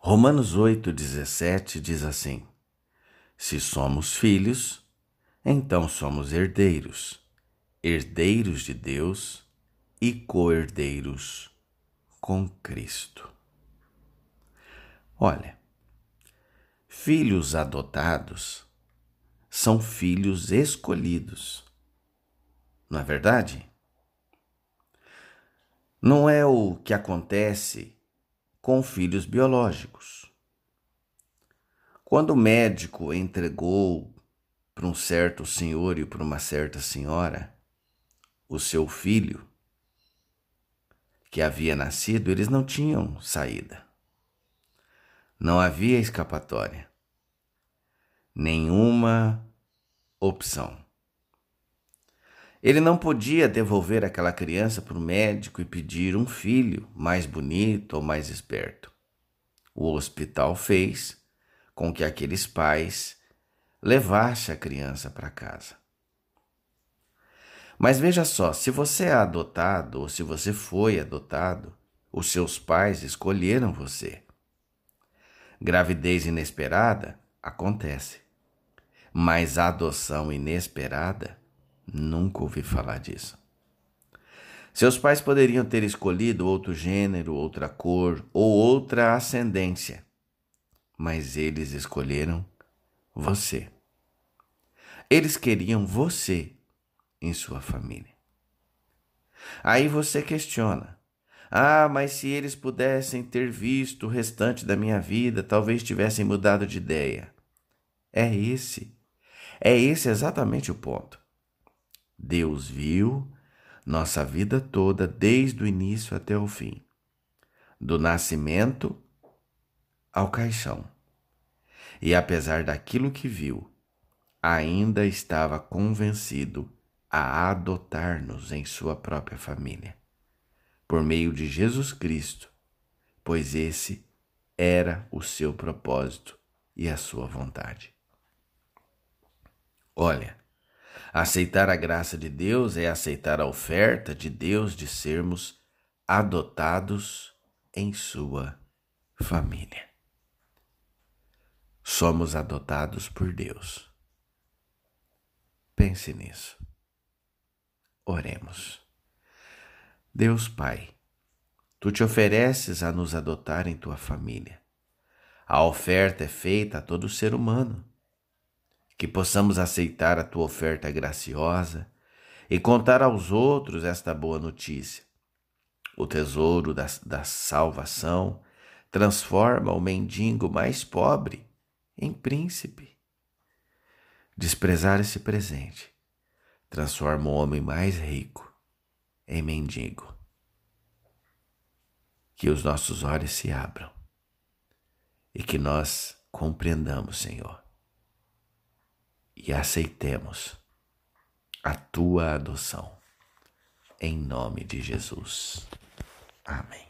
Romanos 8,17 diz assim: Se somos filhos, então somos herdeiros, herdeiros de Deus e co-herdeiros com Cristo. Olha, filhos adotados são filhos escolhidos, não é verdade? Não é o que acontece com filhos biológicos. Quando o médico entregou para um certo senhor e para uma certa senhora o seu filho que havia nascido, eles não tinham saída. Não havia escapatória. Nenhuma opção. Ele não podia devolver aquela criança para o médico e pedir um filho mais bonito ou mais esperto. O hospital fez com que aqueles pais levassem a criança para casa. Mas veja só, se você é adotado ou se você foi adotado, os seus pais escolheram você. Gravidez inesperada acontece, mas adoção inesperada Nunca ouvi falar disso. Seus pais poderiam ter escolhido outro gênero, outra cor ou outra ascendência, mas eles escolheram você. Eles queriam você em sua família. Aí você questiona: ah, mas se eles pudessem ter visto o restante da minha vida, talvez tivessem mudado de ideia. É esse, é esse exatamente o ponto. Deus viu nossa vida toda, desde o início até o fim, do nascimento ao caixão. E apesar daquilo que viu, ainda estava convencido a adotar-nos em sua própria família, por meio de Jesus Cristo, pois esse era o seu propósito e a sua vontade. Olha, Aceitar a graça de Deus é aceitar a oferta de Deus de sermos adotados em sua família. Somos adotados por Deus. Pense nisso. Oremos. Deus Pai, tu te ofereces a nos adotar em tua família. A oferta é feita a todo ser humano que possamos aceitar a tua oferta graciosa e contar aos outros esta boa notícia. O tesouro da, da salvação transforma o mendigo mais pobre em príncipe. Desprezar esse presente transforma o homem mais rico em mendigo. Que os nossos olhos se abram e que nós compreendamos, Senhor, e aceitemos a tua adoção. Em nome de Jesus. Amém.